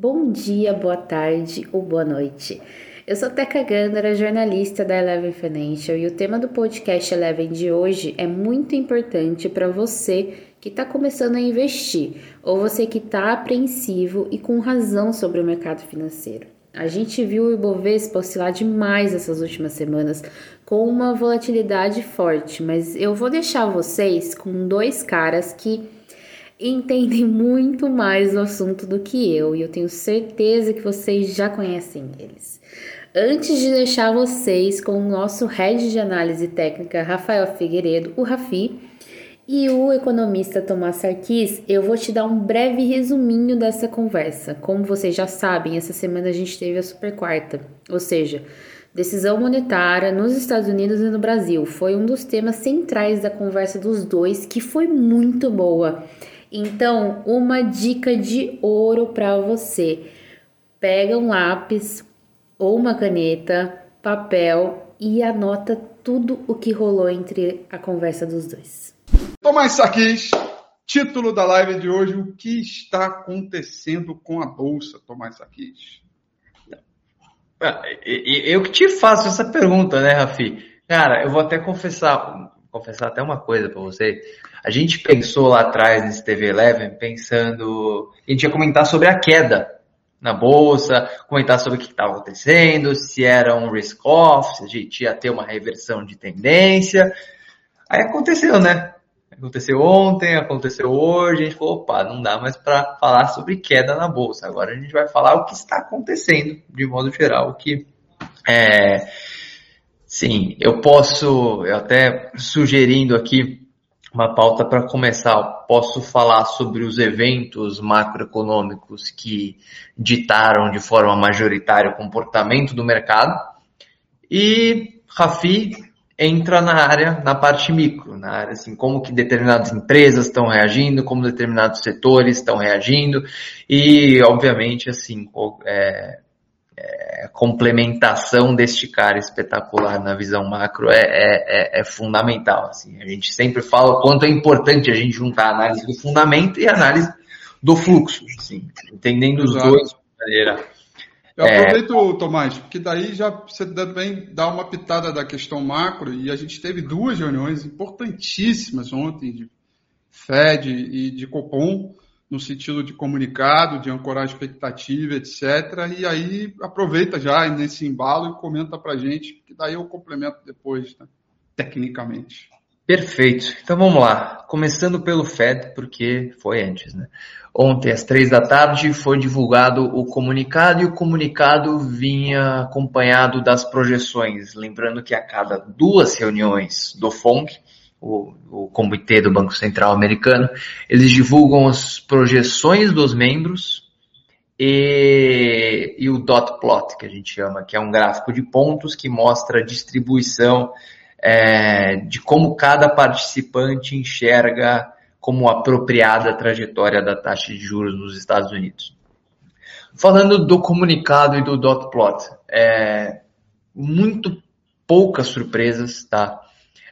Bom dia, boa tarde ou boa noite. Eu sou Teca Gandara, jornalista da Eleven Financial e o tema do podcast Eleven de hoje é muito importante para você que está começando a investir ou você que está apreensivo e com razão sobre o mercado financeiro. A gente viu o Ibovespa oscilar demais essas últimas semanas com uma volatilidade forte, mas eu vou deixar vocês com dois caras que entendem muito mais do assunto do que eu e eu tenho certeza que vocês já conhecem eles. Antes de deixar vocês com o nosso head de análise técnica Rafael Figueiredo, o Rafi, e o economista Tomás Sarkis, eu vou te dar um breve resuminho dessa conversa. Como vocês já sabem, essa semana a gente teve a super quarta, ou seja, decisão monetária nos Estados Unidos e no Brasil. Foi um dos temas centrais da conversa dos dois, que foi muito boa. Então, uma dica de ouro para você. Pega um lápis ou uma caneta, papel e anota tudo o que rolou entre a conversa dos dois. Tomás Saquis, título da live de hoje: O que está acontecendo com a bolsa, Tomás Saquis? Ah, eu que te faço essa pergunta, né, Rafi? Cara, eu vou até confessar, confessar até uma coisa para você. A gente pensou lá atrás nesse TV Eleven, pensando. A gente ia comentar sobre a queda na bolsa, comentar sobre o que estava acontecendo, se era um risk-off, se a gente ia ter uma reversão de tendência. Aí aconteceu, né? Aconteceu ontem, aconteceu hoje, a gente falou, opa, não dá mais para falar sobre queda na bolsa. Agora a gente vai falar o que está acontecendo, de modo geral, o que é, sim, eu posso, eu até sugerindo aqui uma pauta para começar. Posso falar sobre os eventos macroeconômicos que ditaram de forma majoritária o comportamento do mercado. E Rafi entra na área, na parte micro, na área assim, como que determinadas empresas estão reagindo, como determinados setores estão reagindo e, obviamente, assim, é, é, complementação deste cara espetacular na visão macro é, é, é, é, fundamental. Assim. A gente sempre fala o quanto é importante a gente juntar a análise do fundamento e a análise do fluxo, assim, entendendo os Exato. dois de maneira. Eu aproveito, Tomás, porque daí já você também dá uma pitada da questão macro e a gente teve duas reuniões importantíssimas ontem de Fed e de Copom no sentido de comunicado, de ancorar expectativa, etc. E aí aproveita já nesse embalo e comenta para gente, que daí eu complemento depois, né? tecnicamente. Perfeito. Então vamos lá. Começando pelo Fed, porque foi antes, né? Ontem, às três da tarde, foi divulgado o comunicado e o comunicado vinha acompanhado das projeções. Lembrando que a cada duas reuniões do FONC, o, o comitê do Banco Central americano, eles divulgam as projeções dos membros e, e, o dot plot, que a gente chama, que é um gráfico de pontos que mostra a distribuição é, de como cada participante enxerga como apropriada a trajetória da taxa de juros nos Estados Unidos. Falando do comunicado e do dot plot, é, muito poucas surpresas, tá?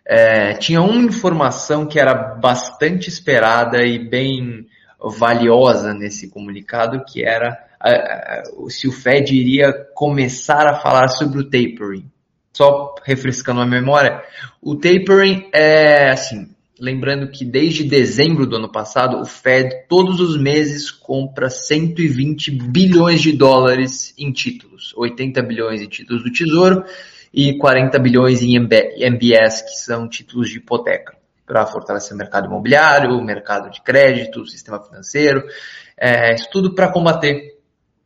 É, tinha uma informação que era bastante esperada e bem valiosa nesse comunicado, que era se o Fed iria começar a falar sobre o tapering. Só refrescando a memória, o tapering é assim, lembrando que desde dezembro do ano passado, o Fed todos os meses compra 120 bilhões de dólares em títulos, 80 bilhões em títulos do Tesouro e 40 bilhões em MBS, que são títulos de hipoteca, para fortalecer o mercado imobiliário, o mercado de crédito, o sistema financeiro, é, isso tudo para combater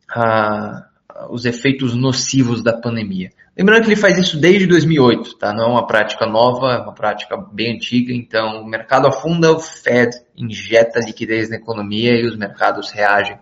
ah, os efeitos nocivos da pandemia. Lembrando que ele faz isso desde 2008, tá? Não é uma prática nova, é uma prática bem antiga. Então, o mercado afunda, o Fed injeta liquidez na economia e os mercados reagem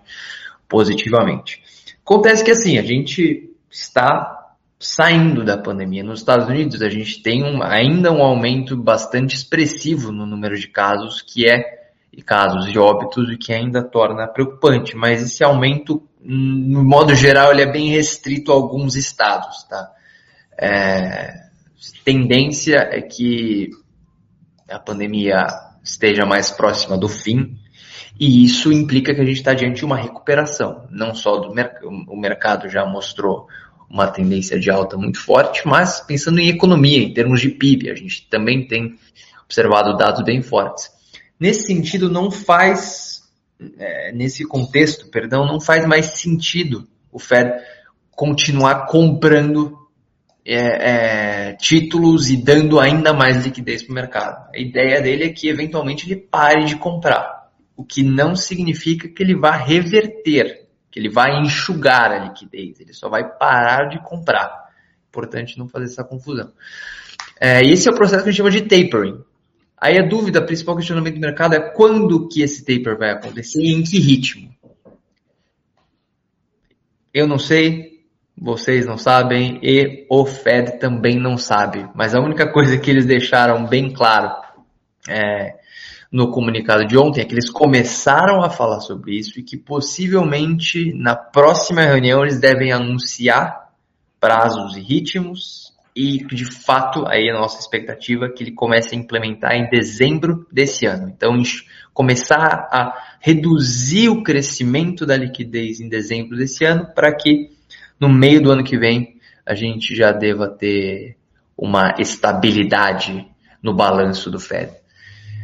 positivamente. Acontece que assim, a gente está saindo da pandemia. Nos Estados Unidos, a gente tem um, ainda um aumento bastante expressivo no número de casos, que é e casos de óbitos, o que ainda torna preocupante. Mas esse aumento, no modo geral, ele é bem restrito a alguns estados, tá? É, tendência é que a pandemia esteja mais próxima do fim E isso implica que a gente está diante de uma recuperação, não só do mercado, o mercado já mostrou uma tendência de alta muito forte, mas pensando em economia, em termos de PIB, a gente também tem observado dados bem fortes. Nesse sentido, não faz, é, nesse contexto, perdão, não faz mais sentido o Fed continuar comprando é, é, títulos e dando ainda mais liquidez para o mercado. A ideia dele é que eventualmente ele pare de comprar, o que não significa que ele vá reverter que ele vai enxugar a liquidez, ele só vai parar de comprar. Importante não fazer essa confusão. É, esse é o processo que a gente chama de tapering. Aí a dúvida, a principal questionamento do mercado é quando que esse taper vai acontecer e em que ritmo. Eu não sei, vocês não sabem e o Fed também não sabe. Mas a única coisa que eles deixaram bem claro é, no comunicado de ontem é que eles começaram a falar sobre isso e que possivelmente na próxima reunião eles devem anunciar prazos e ritmos e de fato aí a nossa expectativa é que ele comece a implementar em dezembro desse ano. Então começar a reduzir o crescimento da liquidez em dezembro desse ano para que no meio do ano que vem a gente já deva ter uma estabilidade no balanço do Fed.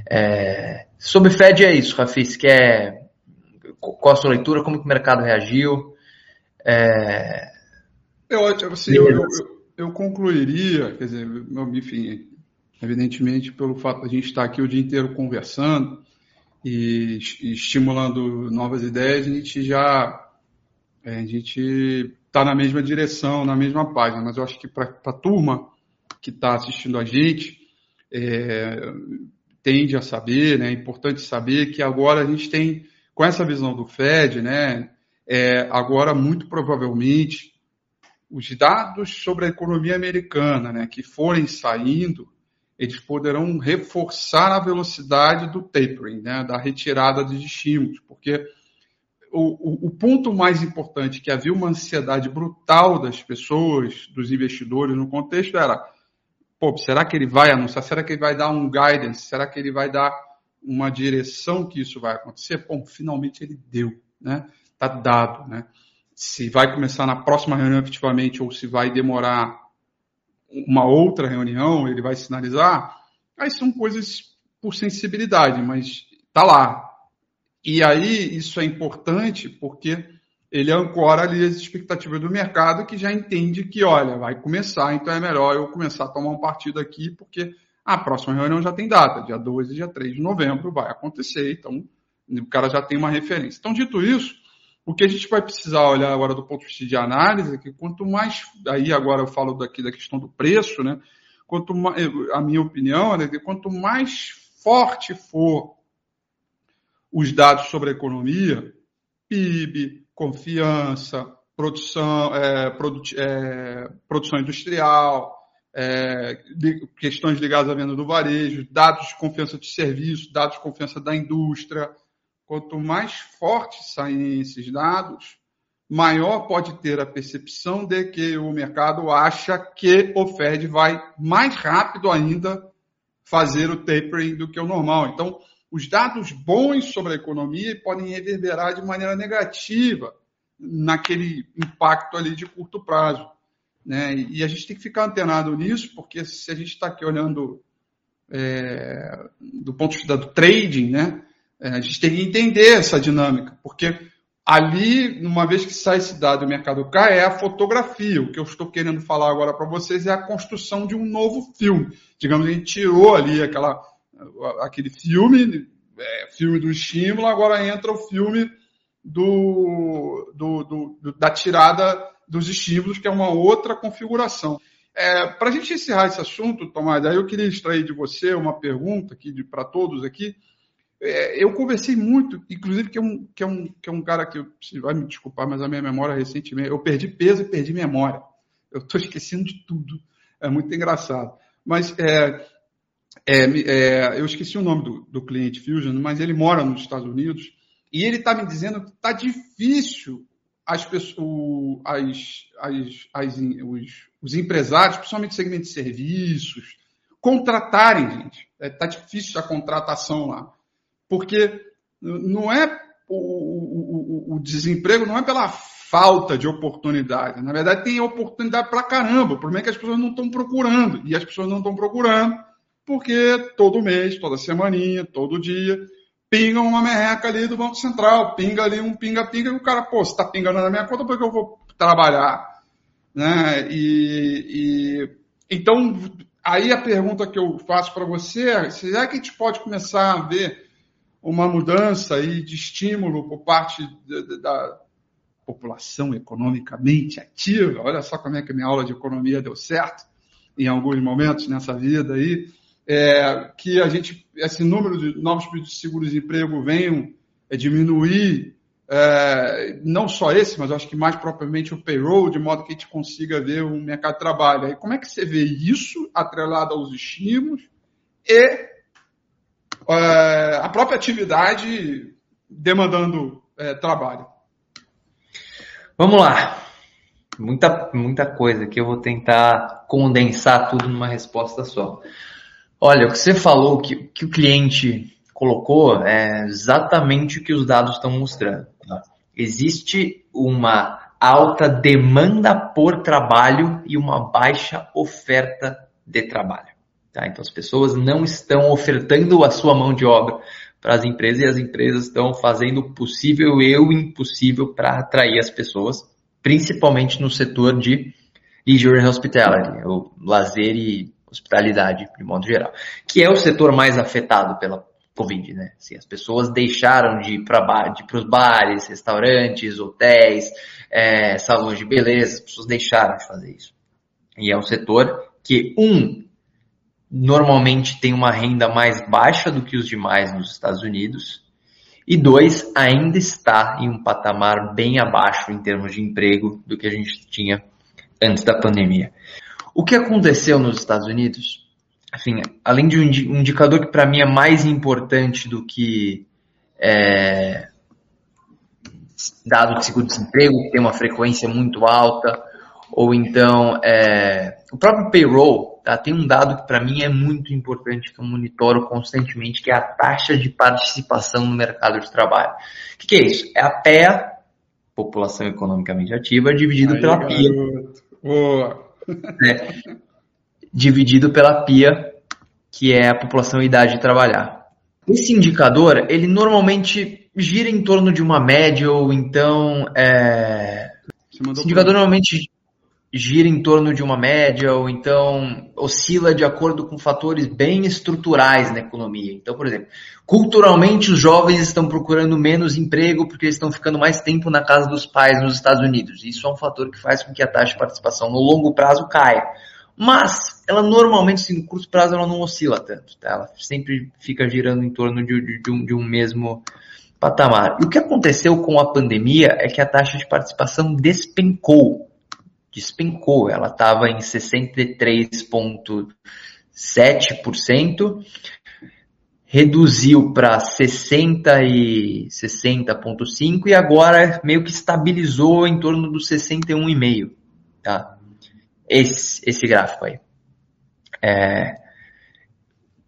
É, sobre Fed é isso, Rafis, que é qual a sua leitura, como que o mercado reagiu? É... Eu, assim, eu, eu, eu, concluiria, quer dizer, enfim, evidentemente pelo fato de a gente estar aqui o dia inteiro conversando e, e estimulando novas ideias, a gente já é, a gente está na mesma direção, na mesma página, mas eu acho que para a turma que está assistindo a gente, é, tende a saber, né, é importante saber que agora a gente tem, com essa visão do Fed, né, é, agora muito provavelmente os dados sobre a economia americana, né, que forem saindo, eles poderão reforçar a velocidade do tapering, né, da retirada de estímulos, porque o, o, o, ponto mais importante que havia uma ansiedade brutal das pessoas, dos investidores no contexto era pô, será que ele vai anunciar? Será que ele vai dar um guidance? Será que ele vai dar uma direção que isso vai acontecer? Bom, finalmente ele deu, né? Tá dado, né? Se vai começar na próxima reunião efetivamente ou se vai demorar uma outra reunião, ele vai sinalizar. Aí são coisas por sensibilidade, mas tá lá. E aí isso é importante porque ele ancora ali as expectativas do mercado que já entende que, olha, vai começar, então é melhor eu começar a tomar um partido aqui, porque a próxima reunião já tem data, dia 2 e dia 3 de novembro vai acontecer, então o cara já tem uma referência. Então, dito isso, o que a gente vai precisar olhar agora do ponto de vista de análise é que quanto mais, aí agora eu falo daqui da questão do preço, né? Quanto mais, a minha opinião é que quanto mais forte for os dados sobre a economia, PIB, confiança, produção, é, produ é, produção industrial, é, questões ligadas à venda do varejo, dados de confiança de serviço, dados de confiança da indústria. Quanto mais fortes saem esses dados, maior pode ter a percepção de que o mercado acha que o Fed vai mais rápido ainda fazer o tapering do que o normal. Então, os dados bons sobre a economia podem reverberar de maneira negativa naquele impacto ali de curto prazo. Né? E a gente tem que ficar antenado nisso, porque se a gente está aqui olhando é, do ponto de vista do trading, né, é, a gente tem que entender essa dinâmica, porque ali, uma vez que sai esse dado e o mercado cai, é a fotografia. O que eu estou querendo falar agora para vocês é a construção de um novo filme. Digamos, a gente tirou ali aquela aquele filme, é, filme do estímulo, agora entra o filme do, do, do, da tirada dos estímulos, que é uma outra configuração. É, para a gente encerrar esse assunto, Tomás, aí eu queria extrair de você uma pergunta aqui para todos aqui. É, eu conversei muito, inclusive que é um, que é um, que é um cara que, você vai me desculpar, mas a minha memória recentemente, eu perdi peso e perdi memória. Eu estou esquecendo de tudo. É muito engraçado. Mas é, é, é, eu esqueci o nome do, do, cliente Fusion, mas ele mora nos Estados Unidos e ele está me dizendo que está difícil as pessoas, as, as, as, os, os, empresários, principalmente segmento de serviços, contratarem, gente. Está é, tá difícil a contratação lá. Porque não é o, o, o, desemprego não é pela falta de oportunidade. Na verdade, tem oportunidade para caramba. O problema é que as pessoas não estão procurando. E as pessoas não estão procurando porque todo mês, toda semaninha, todo dia, pinga uma merreca ali do Banco Central, pinga ali um pinga-pinga, e o cara, pô, você está pingando na minha conta porque eu vou trabalhar. Né? E, e, então, aí a pergunta que eu faço para você é, será que a gente pode começar a ver uma mudança aí de estímulo por parte da, da população economicamente ativa? Olha só como é que minha aula de economia deu certo em alguns momentos nessa vida aí é, que a gente, esse número de novos pedidos de seguro-desemprego venham é, diminuir, é, não só esse, mas acho que mais propriamente o payroll, de modo que a gente consiga ver o mercado de trabalho. Aí, como é que você vê isso atrelado aos estímulos e é, a própria atividade demandando é, trabalho? Vamos lá. Muita, muita coisa que eu vou tentar condensar tudo numa resposta só. Olha, o que você falou, que, que o cliente colocou, é exatamente o que os dados estão mostrando. Tá? Existe uma alta demanda por trabalho e uma baixa oferta de trabalho. Tá? Então as pessoas não estão ofertando a sua mão de obra para as empresas e as empresas estão fazendo o possível e o impossível para atrair as pessoas, principalmente no setor de leisure and hospitality, o lazer e hospitalidade de modo geral, que é o setor mais afetado pela Covid, né? Assim, as pessoas deixaram de ir para os bares, restaurantes, hotéis, é, salões de beleza, as pessoas deixaram de fazer isso. E é um setor que, um, normalmente tem uma renda mais baixa do que os demais nos Estados Unidos, e dois, ainda está em um patamar bem abaixo em termos de emprego do que a gente tinha antes da pandemia. O que aconteceu nos Estados Unidos, assim, além de um indicador que para mim é mais importante do que é, dado de seguro-desemprego, que tem uma frequência muito alta, ou então é, o próprio payroll, tá? tem um dado que para mim é muito importante, que eu monitoro constantemente, que é a taxa de participação no mercado de trabalho. O que, que é isso? É a PEA, população economicamente ativa, dividido Aí, pela PIA. Boa né, dividido pela PIA, que é a população e idade de trabalhar. Esse indicador, ele normalmente gira em torno de uma média, ou então. É... Esse indicador normalmente gira em torno de uma média, ou então oscila de acordo com fatores bem estruturais na economia. Então, por exemplo, culturalmente os jovens estão procurando menos emprego porque estão ficando mais tempo na casa dos pais nos Estados Unidos. Isso é um fator que faz com que a taxa de participação no longo prazo caia. Mas ela normalmente, assim, no curto prazo, ela não oscila tanto. Tá? Ela sempre fica girando em torno de, de, de, um, de um mesmo patamar. E o que aconteceu com a pandemia é que a taxa de participação despencou despencou. Ela estava em 63,7%, reduziu para 60 e 60,5% e agora meio que estabilizou em torno dos 61,5%. Tá? Esse, esse gráfico aí. É,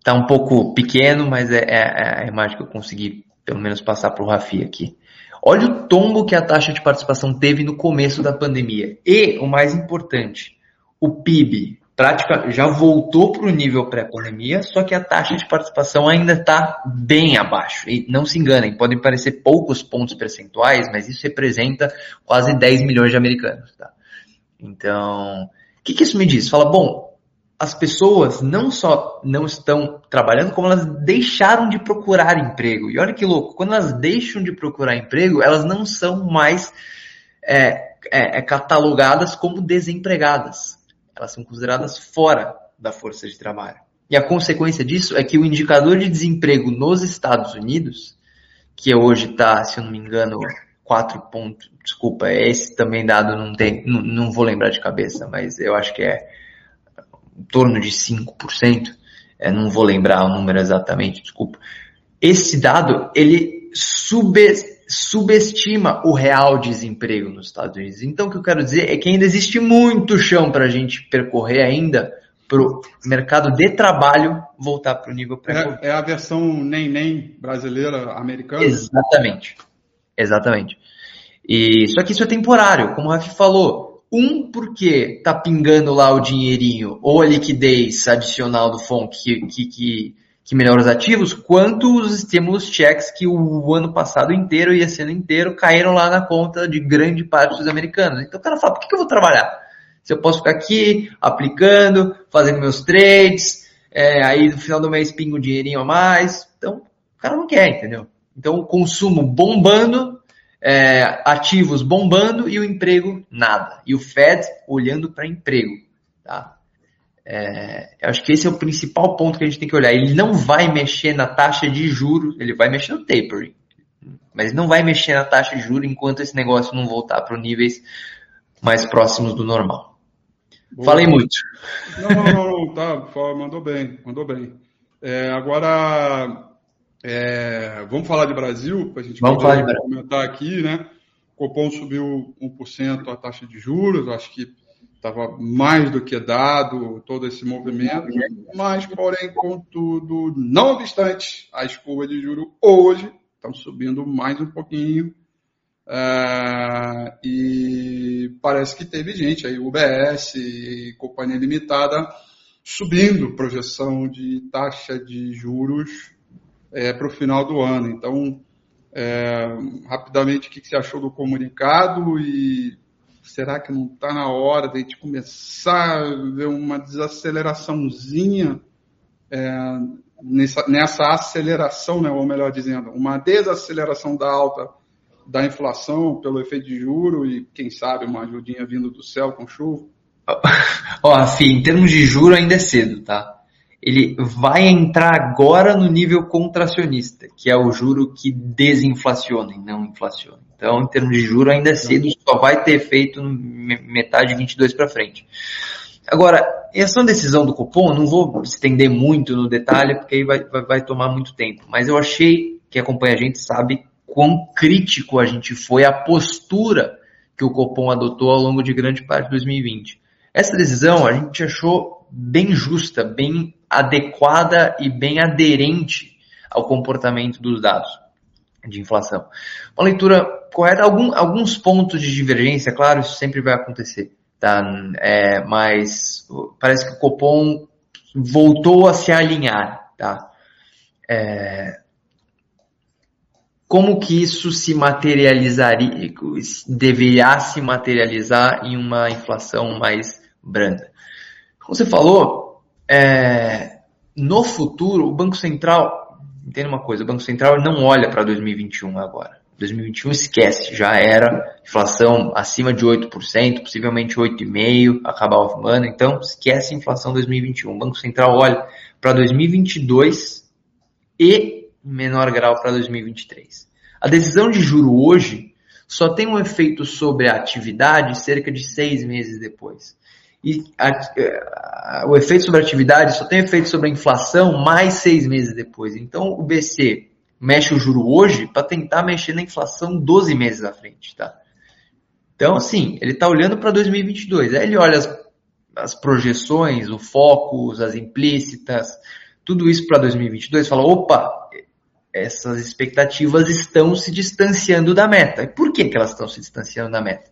tá um pouco pequeno, mas é, é, é a imagem que eu consegui pelo menos passar para o Rafi aqui. Olha o tombo que a taxa de participação teve no começo da pandemia. E, o mais importante, o PIB prática, já voltou para o nível pré-pandemia, só que a taxa de participação ainda está bem abaixo. E não se enganem, podem parecer poucos pontos percentuais, mas isso representa quase 10 milhões de americanos. Tá? Então, o que, que isso me diz? Fala, bom, as pessoas não só não estão trabalhando, como elas deixaram de procurar emprego. E olha que louco, quando elas deixam de procurar emprego, elas não são mais é, é, é, catalogadas como desempregadas. Elas são consideradas fora da força de trabalho. E a consequência disso é que o indicador de desemprego nos Estados Unidos, que hoje está, se eu não me engano, 4 pontos, desculpa, esse também dado não tem, não, não vou lembrar de cabeça, mas eu acho que é em torno de 5%, é, não vou lembrar o número exatamente, desculpa. Esse dado, ele sube, subestima o real desemprego nos Estados Unidos. Então, o que eu quero dizer é que ainda existe muito chão para a gente percorrer ainda para o mercado de trabalho voltar para o nível pré é, é, a versão nem nem brasileira americana? Exatamente. Exatamente. E, só que isso é temporário, como o Rafi falou. Um, porque tá pingando lá o dinheirinho ou a liquidez adicional do FONC que, que, que, que melhora os ativos, quanto os estímulos checks que o ano passado inteiro e esse ano inteiro caíram lá na conta de grande parte dos americanos. Então o cara fala, por que, que eu vou trabalhar? Se eu posso ficar aqui aplicando, fazendo meus trades, é, aí no final do mês pinga um dinheirinho a mais. Então, o cara não quer, entendeu? Então, o consumo bombando, é, ativos bombando e o emprego nada. E o Fed olhando para emprego. Tá? É, eu acho que esse é o principal ponto que a gente tem que olhar. Ele não vai mexer na taxa de juros, ele vai mexer no tapering. Mas não vai mexer na taxa de juros enquanto esse negócio não voltar para níveis mais próximos do normal. Boa. Falei muito. Não, não, não, não tá, mandou bem, mandou bem. É, agora, é, vamos falar de Brasil, para a gente vamos poder comentar aqui, né? O Copom subiu 1% a taxa de juros, acho que estava mais do que dado todo esse movimento, mas, porém, contudo, não obstante, as curvas de juros hoje estão subindo mais um pouquinho, Uh, e parece que teve gente aí, UBS e Companhia Limitada, subindo projeção de taxa de juros é, para o final do ano. Então, é, rapidamente, o que, você achou do comunicado e será que não está na hora de a gente começar a ver uma desaceleraçãozinha é, nessa, nessa aceleração, né, ou melhor dizendo, uma desaceleração da alta da inflação pelo efeito de juro e, quem sabe, uma ajudinha vindo do céu com chuva? Ó, Rafi, em termos de juro ainda é cedo, tá? Ele vai entrar agora no nível contracionista, que é o juro que desinflaciona e não inflaciona. Então, em termos de juro ainda é cedo, só vai ter efeito metade de 22 para frente. Agora, essa decisão do cupom, não vou estender muito no detalhe, porque aí vai, vai, vai tomar muito tempo, mas eu achei que acompanha a gente sabe quão crítico a gente foi a postura que o Copom adotou ao longo de grande parte de 2020. Essa decisão a gente achou bem justa, bem adequada e bem aderente ao comportamento dos dados de inflação. Uma leitura correta, algum, alguns pontos de divergência, claro, isso sempre vai acontecer, tá? É, mas parece que o Copom voltou a se alinhar, tá? É, como que isso se materializaria, deveria se materializar em uma inflação mais branda. Como você falou, é, no futuro, o Banco Central, entenda uma coisa, o Banco Central não olha para 2021 agora. 2021 esquece, já era inflação acima de 8%, possivelmente 8,5% acabar o ano, então esquece a inflação 2021. O Banco Central olha para 2022 e em menor grau para 2023. A decisão de juro hoje só tem um efeito sobre a atividade cerca de seis meses depois. E a, a, o efeito sobre a atividade só tem efeito sobre a inflação mais seis meses depois. Então o BC mexe o juro hoje para tentar mexer na inflação 12 meses à frente, tá? Então, assim, ele está olhando para 2022. Aí ele olha as, as projeções, o foco, as implícitas, tudo isso para 2022 e fala: opa, essas expectativas estão se distanciando da meta. E por que, que elas estão se distanciando da meta?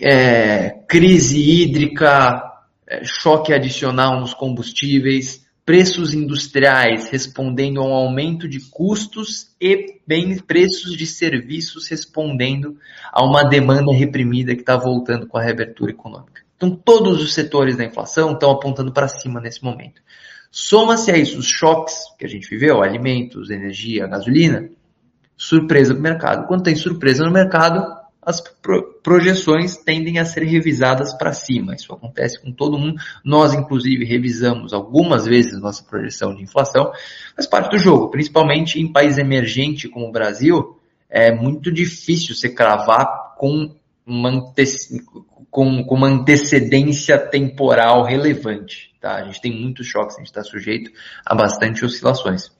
É, crise hídrica, é, choque adicional nos combustíveis, preços industriais respondendo a um aumento de custos e bem preços de serviços respondendo a uma demanda reprimida que está voltando com a reabertura econômica. Então, todos os setores da inflação estão apontando para cima nesse momento. Soma-se a isso os choques que a gente viveu, alimentos, energia, gasolina, surpresa no mercado. Quando tem surpresa no mercado, as projeções tendem a ser revisadas para cima. Isso acontece com todo mundo. Nós, inclusive, revisamos algumas vezes nossa projeção de inflação, faz parte do jogo, principalmente em país emergente como o Brasil. É muito difícil se cravar com uma, com, com uma antecedência temporal relevante. Tá? A gente tem muitos choques, a gente está sujeito a bastante oscilações.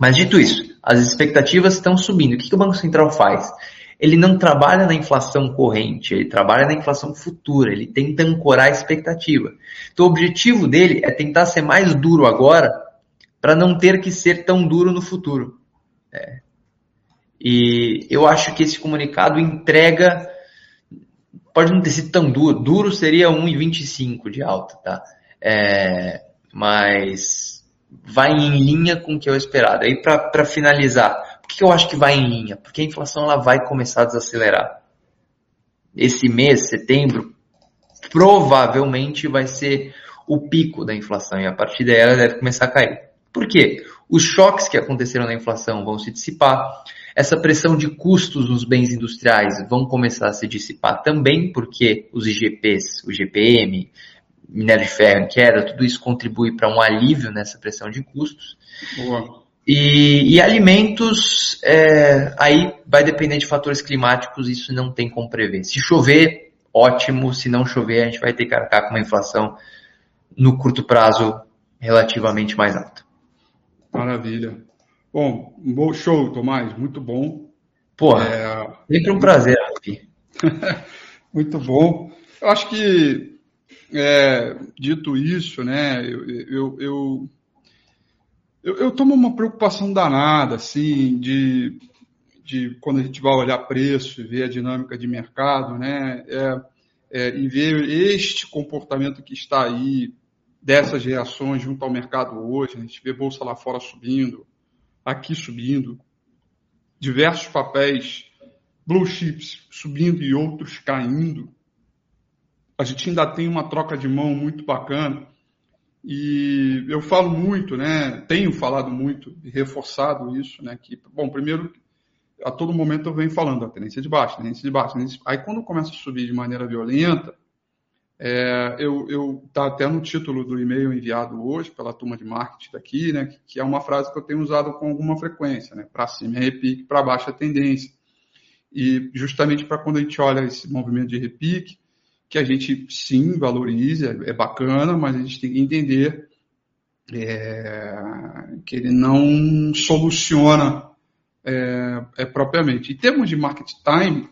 Mas dito isso, as expectativas estão subindo. O que, que o Banco Central faz? Ele não trabalha na inflação corrente, ele trabalha na inflação futura, ele tenta ancorar a expectativa. Então o objetivo dele é tentar ser mais duro agora para não ter que ser tão duro no futuro. É. E eu acho que esse comunicado entrega, pode não ter sido tão duro, duro seria 1,25 de alta, tá? É, mas vai em linha com o que eu esperado. Aí para finalizar, que eu acho que vai em linha? Porque a inflação ela vai começar a desacelerar. Esse mês, setembro, provavelmente vai ser o pico da inflação e a partir daí ela deve começar a cair. Por quê? Os choques que aconteceram na inflação vão se dissipar, essa pressão de custos nos bens industriais vão começar a se dissipar também, porque os IGPs, o GPM, minério de ferro em queda, tudo isso contribui para um alívio nessa pressão de custos. Boa. E, e alimentos, é, aí vai depender de fatores climáticos, isso não tem como prever. Se chover, ótimo, se não chover, a gente vai ter que arcar com uma inflação no curto prazo relativamente mais alta. Maravilha. Bom, bom show, Tomás, muito bom. Porra, é... sempre um prazer, Rafi. muito bom. Eu acho que, é, dito isso, né, eu, eu, eu, eu, eu tomo uma preocupação danada, assim, de, de quando a gente vai olhar preço e ver a dinâmica de mercado, né, é, é, e ver este comportamento que está aí, dessas reações junto ao mercado hoje, a gente vê bolsa lá fora subindo, aqui subindo, diversos papéis blue chips subindo e outros caindo. A gente ainda tem uma troca de mão muito bacana. E eu falo muito, né? Tenho falado muito e reforçado isso, né? Que, bom, primeiro, a todo momento eu venho falando a tendência de baixo, tendência de baixo. Tendência... Aí quando começa a subir de maneira violenta, é, eu, eu tá até no título do e-mail enviado hoje pela turma de marketing daqui, né, que, é uma frase que eu tenho usado com alguma frequência, né, para cima é repique, para baixo é tendência. E justamente para quando a gente olha esse movimento de repique, que a gente sim valorize, é, é bacana, mas a gente tem que entender é, que ele não soluciona é, é propriamente. Em termos de market time,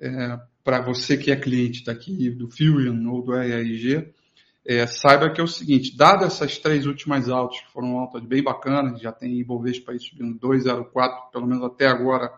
é, para você que é cliente daqui do Fusion ou do ERG, é, saiba que é o seguinte, dadas essas três últimas altas, que foram altas bem bacanas, já tem Ibovespa aí subindo 2,04, pelo menos até agora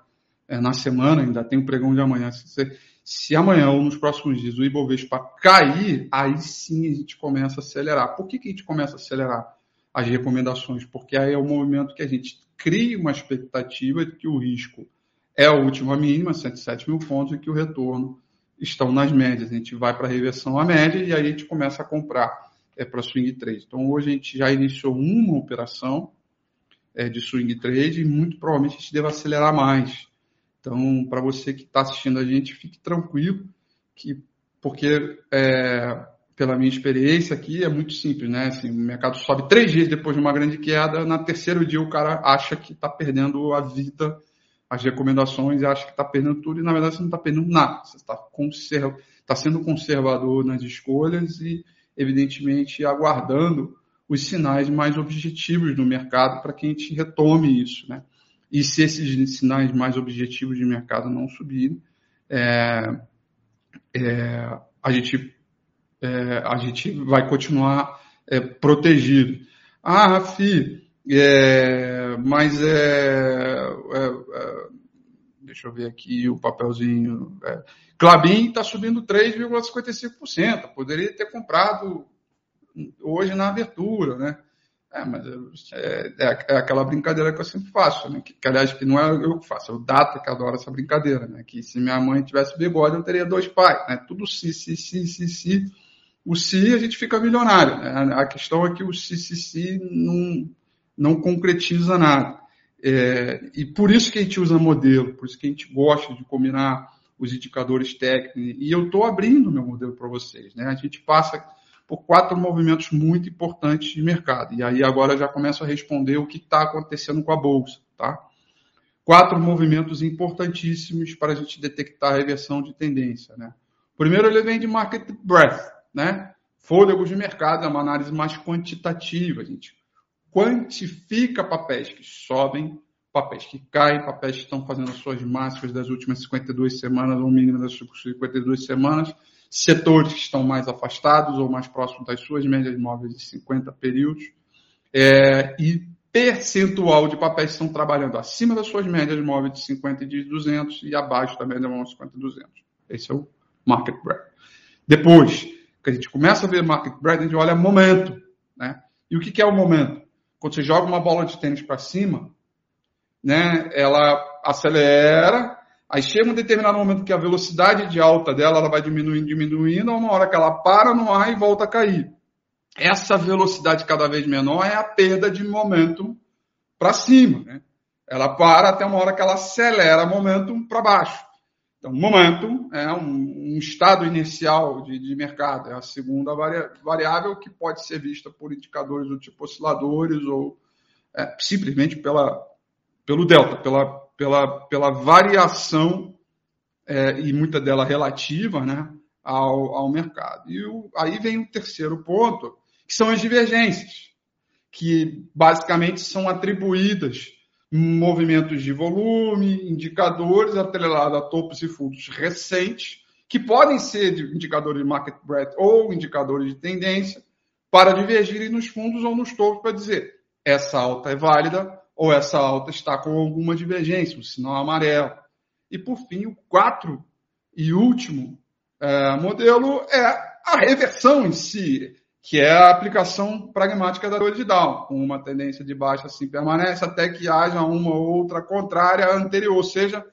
é, na semana, ainda tem o um pregão de amanhã. Se, você, se amanhã ou nos próximos dias o Ibovespa cair, aí sim a gente começa a acelerar. Por que, que a gente começa a acelerar as recomendações? Porque aí é o momento que a gente cria uma expectativa de que o risco é a última mínima, 107 mil pontos, e que o retorno estão nas médias. A gente vai para a reversão à média e aí a gente começa a comprar é, para swing trade. Então hoje a gente já iniciou uma operação é, de swing trade e muito provavelmente a gente deve acelerar mais. Então, para você que está assistindo a gente, fique tranquilo, que porque é, pela minha experiência aqui é muito simples, né? Assim, o mercado sobe três dias depois de uma grande queda, na terceiro dia o cara acha que está perdendo a vida as recomendações acha que está perdendo tudo, e na verdade você não está perdendo nada. Você está tá sendo conservador nas escolhas e, evidentemente, aguardando os sinais mais objetivos do mercado para que a gente retome isso. Né? E se esses sinais mais objetivos de mercado não subirem, é, é, a, gente, é, a gente vai continuar é, protegido. Ah, Rafi, é, mas é, é, deixa eu ver aqui o papelzinho. É, Clabin está subindo 3,55%. Poderia ter comprado hoje na abertura, né? É, mas é, é, é, aquela brincadeira que eu sempre faço, né? Que, que, aliás, que não é eu que faço, é o Data que adora essa brincadeira, né? Que se minha mãe tivesse bigode, eu teria dois pais, né? Tudo se, se, se, se, se. O se a gente fica milionário. Né? A questão é que o se, se, se não, não concretiza nada. É, e por isso que a gente usa modelo, por isso que a gente gosta de combinar os indicadores técnicos. E eu estou abrindo meu modelo para vocês. Né? A gente passa por quatro movimentos muito importantes de mercado. E aí agora já começo a responder o que está acontecendo com a Bolsa. Tá? Quatro movimentos importantíssimos para a gente detectar a reversão de tendência. Né? Primeiro ele vem de market breadth, né? fôlegos de mercado, é uma análise mais quantitativa. A gente quantifica papéis que sobem, papéis que caem, papéis que estão fazendo as suas máximas das últimas 52 semanas ou mínimo das 52 semanas, setores que estão mais afastados ou mais próximos das suas médias móveis de 50 períodos, é, e percentual de papéis que estão trabalhando acima das suas médias móveis de 50 e de 200 e abaixo da média móvel de 50 e 200. Esse é o market breadth. Depois que a gente começa a ver market breadth, a gente olha momento. Né? E o que é o momento? Quando você joga uma bola de tênis para cima, né, ela acelera, aí chega um determinado momento que a velocidade de alta dela ela vai diminuindo, diminuindo, a uma hora que ela para no ar e volta a cair. Essa velocidade cada vez menor é a perda de momento para cima. Né? Ela para até uma hora que ela acelera momentum para baixo. Então, momentum é um, um estado inicial de, de, mercado, é a segunda variável que pode ser vista por indicadores do tipo osciladores ou é, simplesmente pela, pelo delta, pela, pela, pela variação é, e muita dela relativa né, ao, ao mercado. E o, aí vem o terceiro ponto, que são as divergências, que basicamente são atribuídas movimentos de volume, indicadores atrelados a topos e fundos recentes, que podem ser indicadores de market breadth ou indicadores de tendência, para divergirem nos fundos ou nos topos para dizer essa alta é válida ou essa alta está com alguma divergência, um sinal amarelo. E por fim, o quarto e último é, modelo é a reversão em si que é a aplicação pragmática da dor de Down. Uma tendência de baixa assim permanece até que haja uma outra contrária anterior, ou seja,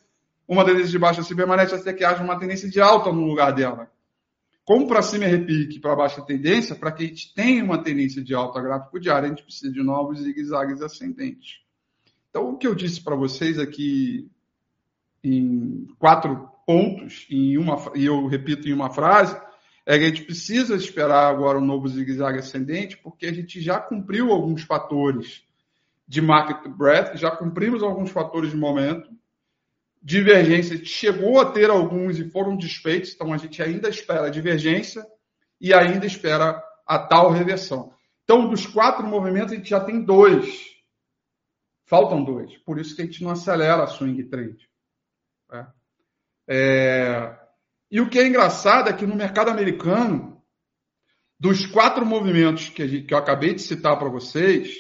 uma tendência de baixa assim permanece até que haja uma tendência de alta no lugar dela. Como para cima é repique, para baixo é tendência, para que a gente tenha uma tendência de alta gráfico diário, a gente precisa de novos zigue-zagues ascendentes. Então, o que eu disse para vocês aqui em quatro pontos, em uma, e eu repito em uma frase, é que a gente precisa esperar agora um novo zigue-zague ascendente, porque a gente já cumpriu alguns fatores de market breadth, já cumprimos alguns fatores de momento. Divergência chegou a ter alguns e foram desfeitos, então a gente ainda espera divergência e ainda espera a tal reversão. Então, dos quatro movimentos, a gente já tem dois. Faltam dois. Por isso que a gente não acelera a swing trade. É, é e o que é engraçado é que no mercado americano, dos quatro movimentos que, gente, que eu acabei de citar para vocês,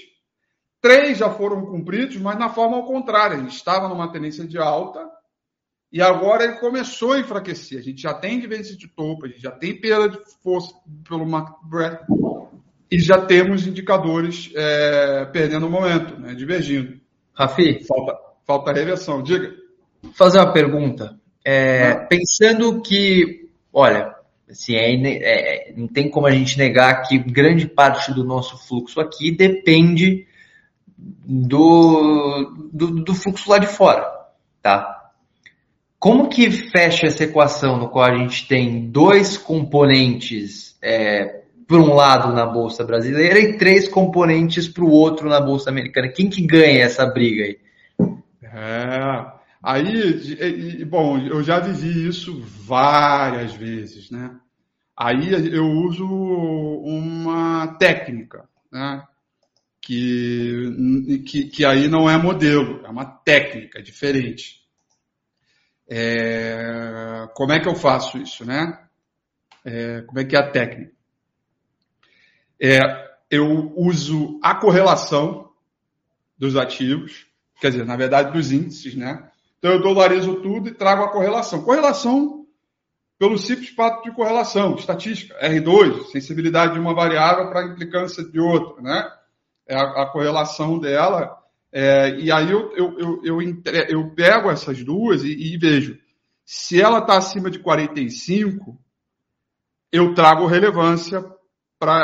três já foram cumpridos, mas na forma ao contrário. Gente estava numa tendência de alta e agora ele começou a enfraquecer. A gente já tem divergência de topo, a gente já tem perda de força pelo market breadth e já temos indicadores é, perdendo o momento, né, divergindo. Rafi, falta, falta reversão. Diga. Vou fazer uma pergunta. É, pensando que, olha, assim, é, é, não tem como a gente negar que grande parte do nosso fluxo aqui depende do, do, do fluxo lá de fora, tá? Como que fecha essa equação no qual a gente tem dois componentes é, por um lado na bolsa brasileira e três componentes para o outro na bolsa americana? Quem que ganha essa briga aí? É, Aí, bom, eu já vivi isso várias vezes, né? Aí eu uso uma técnica, né? Que, que, que aí não é modelo, é uma técnica diferente. É, como é que eu faço isso, né? É, como é que é a técnica? É, eu uso a correlação dos ativos, quer dizer, na verdade, dos índices, né? Então eu dolarizo tudo e trago a correlação. Correlação pelo simples fato de correlação, estatística, R2, sensibilidade de uma variável para a implicância de outra, né? É a, a correlação dela. É, e aí eu, eu, eu, eu, entre, eu pego essas duas e, e vejo. Se ela está acima de 45, eu trago relevância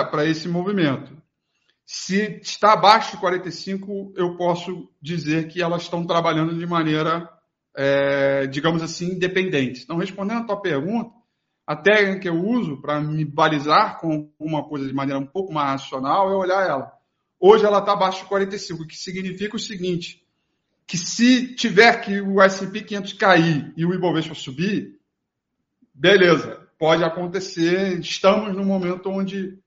para esse movimento. Se está abaixo de 45, eu posso dizer que elas estão trabalhando de maneira é, digamos assim, independentes. Então, respondendo a tua pergunta, a técnica que eu uso para me balizar com uma coisa de maneira um pouco mais racional é olhar ela. Hoje ela está abaixo de 45, o que significa o seguinte, que se tiver que o S&P 500 cair e o Ibovespa subir, beleza, pode acontecer, estamos no momento onde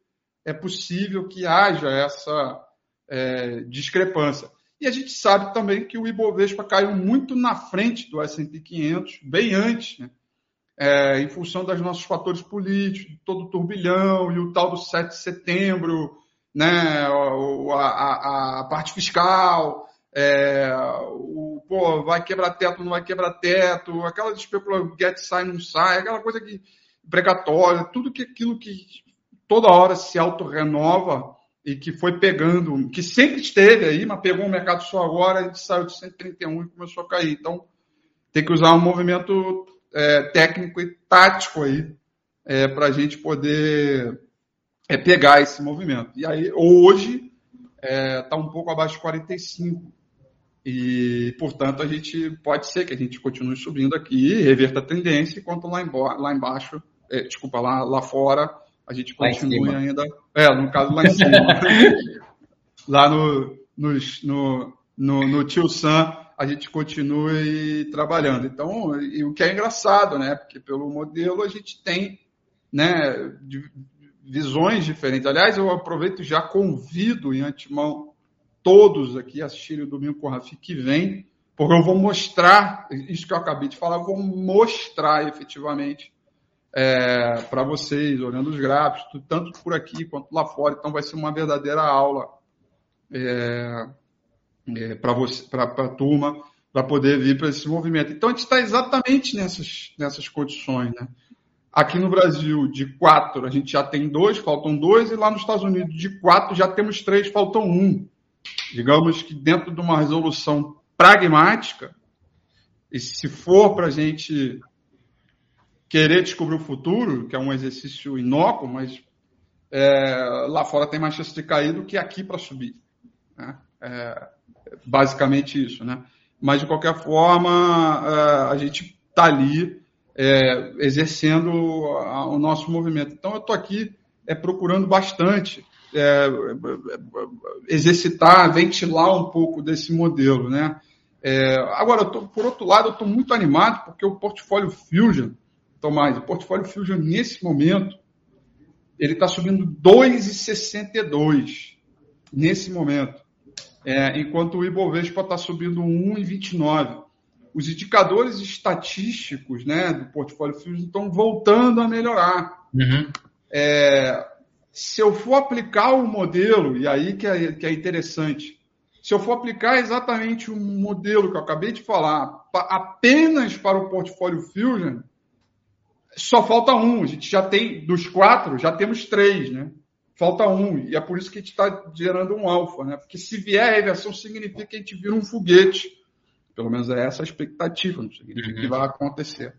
é possível que haja essa é, discrepância. E a gente sabe também que o Ibovespa caiu muito na frente do S&P 500, bem antes, né? É, em função dos nossos fatores políticos, todo o turbilhão e o tal do 7 de setembro, né? a, a, a parte fiscal, é, o, pô, vai quebrar teto, não vai quebrar teto, aquela especulação, get sai, não sai, aquela coisa que precatória, tudo que aquilo que toda hora se auto-renova e que foi pegando, que sempre esteve aí, mas pegou o mercado só agora, gente saiu de 131 e começou a cair. Então, tem que usar um movimento é, técnico e tático aí é, para a gente poder é, pegar esse movimento. E aí, hoje, está é, um pouco abaixo de 45. E, portanto, a gente pode ser que a gente continue subindo aqui, reverta a tendência, enquanto lá, embaixo, lá embaixo, é, desculpa, lá, lá fora, a gente continue ainda. É, no caso lá em cima. lá no, no, no, no, no Tio Sam, a gente continue trabalhando. Então, e o que é engraçado, né? Porque pelo modelo a gente tem né, visões diferentes. Aliás, eu aproveito e já convido em antemão todos aqui a assistirem o Domingo com o Rafi que vem, porque eu vou mostrar, isso que eu acabei de falar, eu vou mostrar efetivamente é, para vocês, olhando os gráficos, tanto por aqui quanto lá fora. Então, vai ser uma verdadeira aula é, é, para a turma, para poder vir para esse movimento. Então, a gente está exatamente nessas, nessas condições. Né? Aqui no Brasil, de quatro, a gente já tem dois, faltam dois, e lá nos Estados Unidos, de quatro, já temos três, faltam um. Digamos que dentro de uma resolução pragmática, e se for para a gente querer descobrir o futuro, que é um exercício inócuo, mas é, lá fora tem mais chance de cair do que aqui para subir. Né? É, basicamente isso. Né? Mas, de qualquer forma, é, a gente está ali é, exercendo o nosso movimento. Então, eu estou aqui é, procurando bastante é, exercitar, ventilar um pouco desse modelo. Né? É, agora, tô, por outro lado, eu estou muito animado porque o portfólio Fusion Tomás, o portfólio Fusion nesse momento, ele está subindo 2,62 nesse momento, é, enquanto o Ibovespa está subindo 1,29. Os indicadores estatísticos né, do portfólio Fusion estão voltando a melhorar. Uhum. É, se eu for aplicar o modelo, e aí que é, que é interessante, se eu for aplicar exatamente o modelo que eu acabei de falar apenas para o portfólio Fusion, só falta um. A gente já tem, dos quatro, já temos três, né? Falta um. E é por isso que a gente está gerando um alfa, né? Porque se vier a reversão, significa que a gente vira um foguete. Pelo menos é essa a expectativa, não significa uhum. que vai acontecer.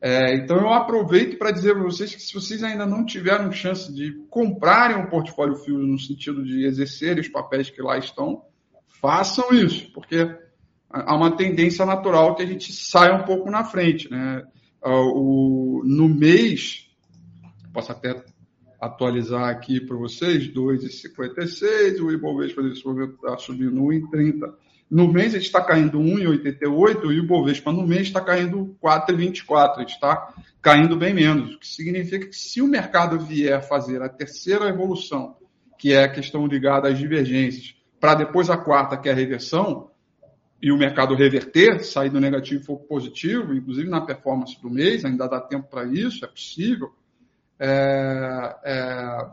É, então eu aproveito para dizer para vocês que se vocês ainda não tiveram chance de comprarem um portfólio Fusion no sentido de exercerem os papéis que lá estão, façam isso, porque há uma tendência natural que a gente saia um pouco na frente, né? Uh, o, no mês, posso até atualizar aqui para vocês, 2,56, o Ibovespa nesse momento está subindo 1,30. No mês ele está caindo 1,88 e o Ibovespa no mês está caindo 4,24, está caindo bem menos, o que significa que se o mercado vier fazer a terceira evolução, que é a questão ligada às divergências, para depois a quarta, que é a reversão, e o mercado reverter, sair do negativo for positivo, inclusive na performance do mês, ainda dá tempo para isso, é possível. É, é,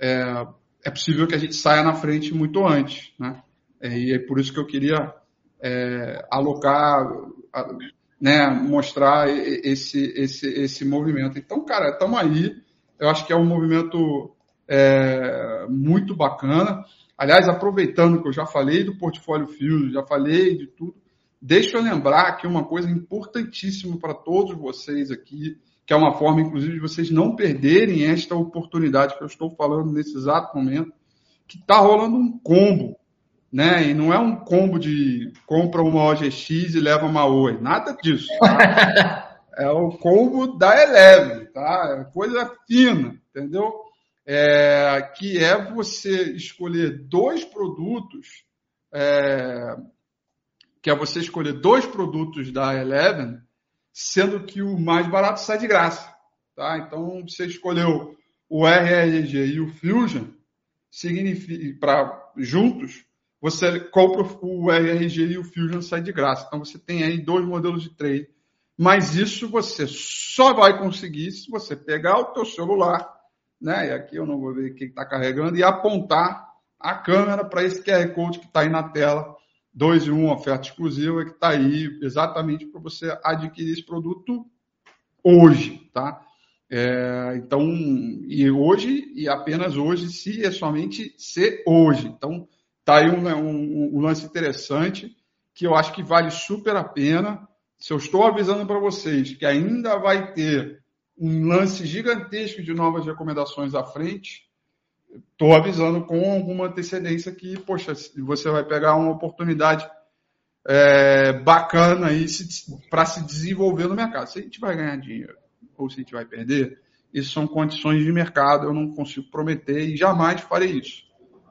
é, é, possível que a gente saia na frente muito antes. Né? É, e é por isso que eu queria é, alocar, né, mostrar esse, esse, esse movimento. Então, cara, estamos aí. Eu acho que é um movimento é, muito bacana. Aliás, aproveitando que eu já falei do portfólio Fusion, já falei de tudo, deixa eu lembrar aqui uma coisa importantíssima para todos vocês aqui, que é uma forma, inclusive, de vocês não perderem esta oportunidade que eu estou falando nesse exato momento, que está rolando um combo, né? E não é um combo de compra uma OGX e leva uma Oi, nada disso. Tá? é o combo da Eleven, tá? É coisa fina, entendeu? É, que é você escolher dois produtos, é, que é você escolher dois produtos da Eleven, sendo que o mais barato sai de graça. Tá? Então, você escolheu o RRG e o Fusion, significa para juntos, você compra o RRG e o Fusion sai de graça. Então você tem aí dois modelos de trade. Mas isso você só vai conseguir se você pegar o teu celular, né? E aqui eu não vou ver o que está carregando, e apontar a câmera para esse QR Code que está aí na tela. 2 e 1, um, oferta exclusiva, que está aí exatamente para você adquirir esse produto hoje, tá? É, então, e hoje, e apenas hoje, se é somente ser hoje. Então, tá aí um, um, um, lance interessante que eu acho que vale super a pena. Se eu estou avisando para vocês que ainda vai ter um lance gigantesco de novas recomendações à frente, estou avisando com alguma antecedência que, poxa, você vai pegar uma oportunidade é, bacana aí para se desenvolver no mercado. Se a gente vai ganhar dinheiro ou se a gente vai perder, isso são condições de mercado, eu não consigo prometer e jamais farei isso.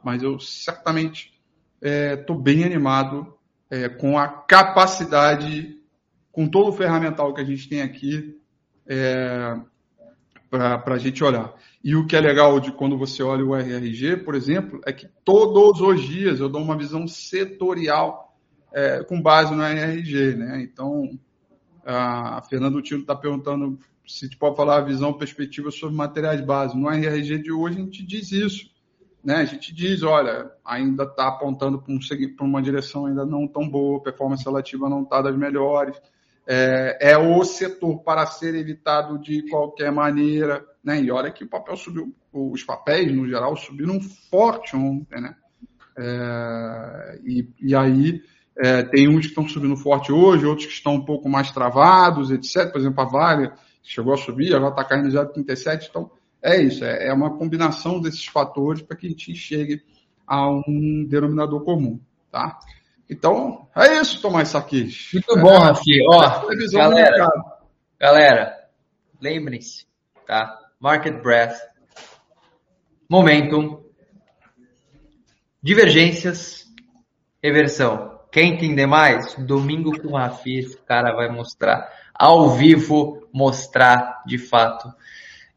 Mas eu certamente estou é, bem animado é, com a capacidade, com todo o ferramental que a gente tem aqui é, para a gente olhar. E o que é legal de quando você olha o RRG, por exemplo, é que todos os dias eu dou uma visão setorial é, com base no RRG. Né? Então, a Fernando Tino está perguntando se te pode falar a visão, perspectiva sobre materiais básicos. No RRG de hoje a gente diz isso. Né? A gente diz, olha, ainda está apontando para um, uma direção ainda não tão boa, performance relativa não está das melhores. É, é, o setor para ser evitado de qualquer maneira. Né? E olha que o papel subiu, os papéis, no geral, subiram forte ontem. Né? É, e, e aí é, tem uns que estão subindo forte hoje, outros que estão um pouco mais travados, etc. Por exemplo, a Vale chegou a subir, agora está caindo 0,37. Então, é isso, é, é uma combinação desses fatores para que a gente chegue a um denominador comum, tá? Então, é isso, Tomás Saquis. Muito bom, Rafi. Ó, galera, galera, lembrem-se, tá? Market Breath, Momentum, Divergências, Reversão. Quem entender mais, domingo com o Rafi, esse cara vai mostrar ao vivo mostrar de fato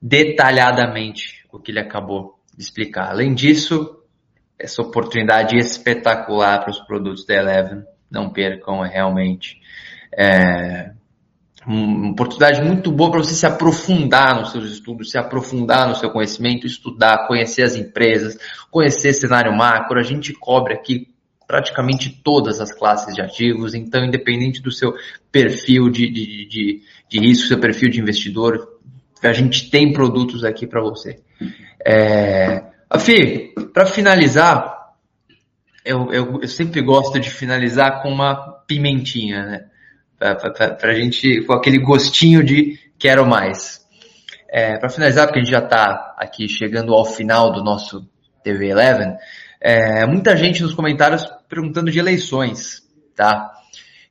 detalhadamente o que ele acabou de explicar. Além disso, essa oportunidade espetacular para os produtos da Eleven, não percam, é realmente é, uma oportunidade muito boa para você se aprofundar nos seus estudos, se aprofundar no seu conhecimento, estudar, conhecer as empresas, conhecer cenário macro. A gente cobre aqui praticamente todas as classes de ativos, então independente do seu perfil de, de, de, de risco, seu perfil de investidor, a gente tem produtos aqui para você. É... Afi, para finalizar, eu, eu, eu, sempre gosto de finalizar com uma pimentinha, né? Para a gente, com aquele gostinho de quero mais. É, para finalizar, porque a gente já está aqui chegando ao final do nosso TV Eleven, é, muita gente nos comentários perguntando de eleições, tá?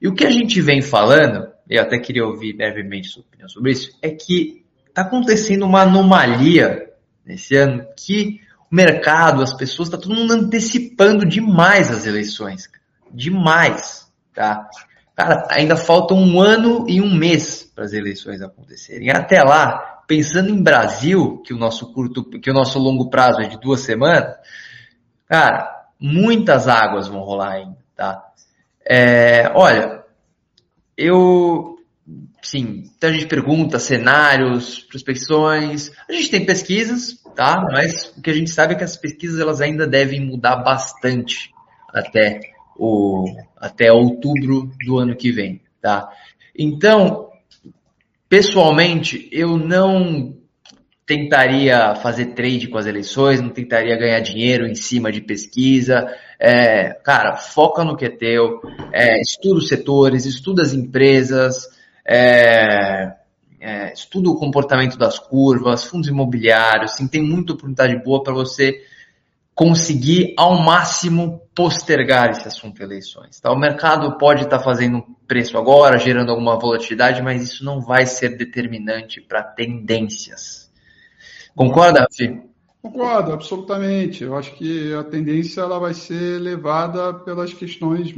E o que a gente vem falando, eu até queria ouvir brevemente sua opinião sobre isso, é que está acontecendo uma anomalia nesse ano que mercado, as pessoas, está todo mundo antecipando demais as eleições. Demais, tá? Cara, ainda falta um ano e um mês para as eleições acontecerem. Até lá, pensando em Brasil, que o nosso curto, que o nosso longo prazo é de duas semanas, Cara, muitas águas vão rolar ainda, tá? É, olha, eu, sim, então a gente pergunta cenários, prospecções, a gente tem pesquisas, tá? Mas o que a gente sabe é que as pesquisas elas ainda devem mudar bastante até o até outubro do ano que vem, tá? Então, pessoalmente, eu não tentaria fazer trade com as eleições, não tentaria ganhar dinheiro em cima de pesquisa. É, cara, foca no que é teu, é, estuda os setores, estuda as empresas, é, é, estuda o comportamento das curvas, fundos imobiliários, tem muita oportunidade boa para você conseguir ao máximo postergar esse assunto eleições. Tá? O mercado pode estar tá fazendo preço agora, gerando alguma volatilidade, mas isso não vai ser determinante para tendências. Concorda, Rafi? Concordo, absolutamente. Eu acho que a tendência ela vai ser levada pelas questões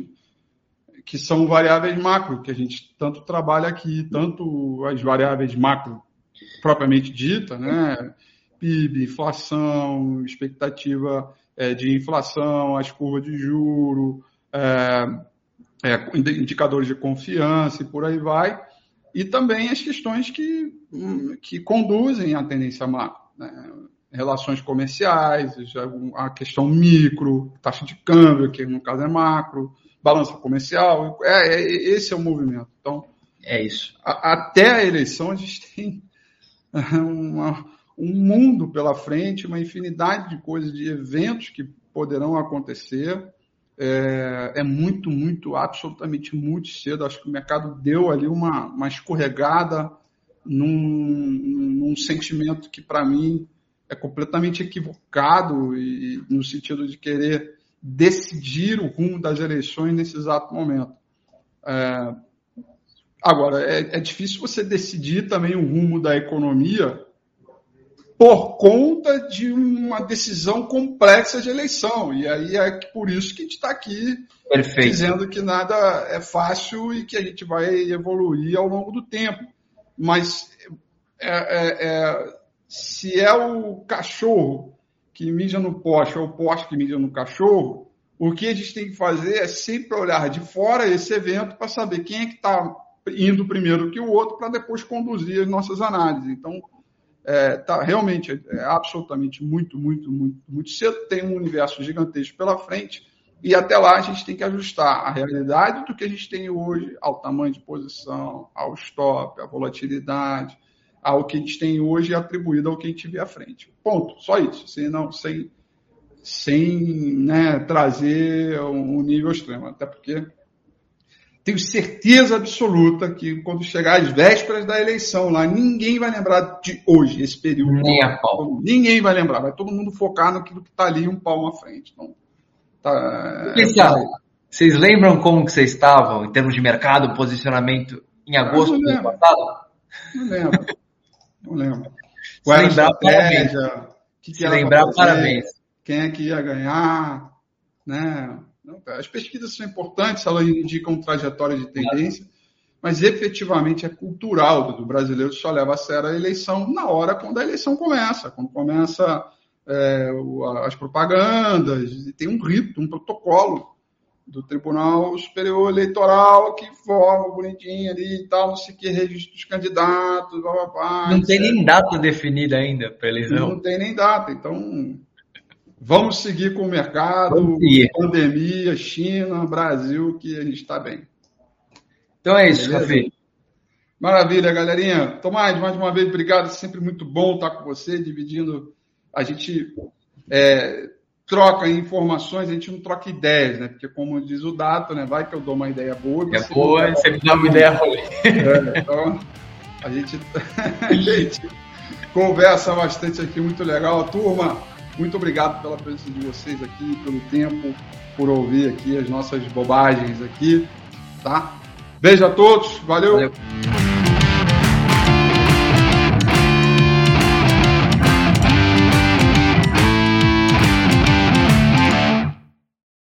que são variáveis macro, que a gente tanto trabalha aqui, tanto as variáveis macro propriamente dita, né? PIB, inflação, expectativa é, de inflação, as curvas de juro, é, é, indicadores de confiança e por aí vai, e também as questões que, que conduzem à tendência macro. Né? Relações comerciais, a questão micro, taxa de câmbio, que no caso é macro, balança comercial, é, é esse é o movimento. Então, é isso. A, até a eleição a gente tem uma, um mundo pela frente, uma infinidade de coisas, de eventos que poderão acontecer. É, é, muito, muito, absolutamente muito cedo. Acho que o mercado deu ali uma, uma escorregada num, num sentimento que, para mim, é completamente equivocado e no sentido de querer decidir o rumo das eleições nesse exato momento. É, agora, é, é difícil você decidir também o rumo da economia por conta de uma decisão complexa de eleição. E aí é por isso que a gente está aqui Perfeito. dizendo que nada é fácil e que a gente vai evoluir ao longo do tempo. Mas é, é, é, se é o cachorro que mija no poste ou o poste que mija no cachorro, o que a gente tem que fazer é sempre olhar de fora esse evento para saber quem é que está indo primeiro que o outro para depois conduzir as nossas análises. Então, é, tá, realmente é, é absolutamente muito, muito, muito, muito cedo. Tem um universo gigantesco pela frente e até lá a gente tem que ajustar a realidade do que a gente tem hoje ao tamanho de posição, ao stop, à volatilidade, ao que a gente tem hoje atribuído ao que a gente vê à frente. Ponto. Só isso. Sem, não, sem, sem né, trazer um nível extremo. Até porque tenho certeza absoluta que quando chegar às vésperas da eleição lá, ninguém vai lembrar de hoje, esse período. Nem a pau. Ninguém vai lembrar, vai todo mundo focar naquilo que está ali um palmo à frente. Então, tá, é, vocês lembram como que vocês estavam em termos de mercado, posicionamento em agosto do ano passado? Não lembro. Não lembro. Qual Se lembrar, parabéns. Que que Se lembrar, parabéns. Quem é que ia ganhar, né? As pesquisas são importantes, elas indicam trajetória de tendência, mas efetivamente é cultural do brasileiro só leva a sério a eleição na hora quando a eleição começa, quando começa é, as propagandas, e tem um rito, um protocolo do Tribunal Superior Eleitoral que forma bonitinho ali e tal, não sei o que, registro dos candidatos, blá, blá, blá, Não tem nem data definida ainda para eleição. Não tem nem data, então Vamos seguir com o mercado, pandemia, China, Brasil, que a gente está bem. Então é isso, Rafi. Maravilha, galerinha. Tomás, mais uma vez, obrigado. É sempre muito bom estar com você, dividindo. A gente é, troca informações, a gente não troca ideias, né? Porque, como diz o Dato, né? Vai que eu dou uma ideia boa. É boa, você me dá uma ideia ruim. É, então, a gente, a gente conversa bastante aqui, muito legal. Turma, muito obrigado pela presença de vocês aqui, pelo tempo, por ouvir aqui as nossas bobagens aqui, tá? Beijo a todos, valeu. valeu.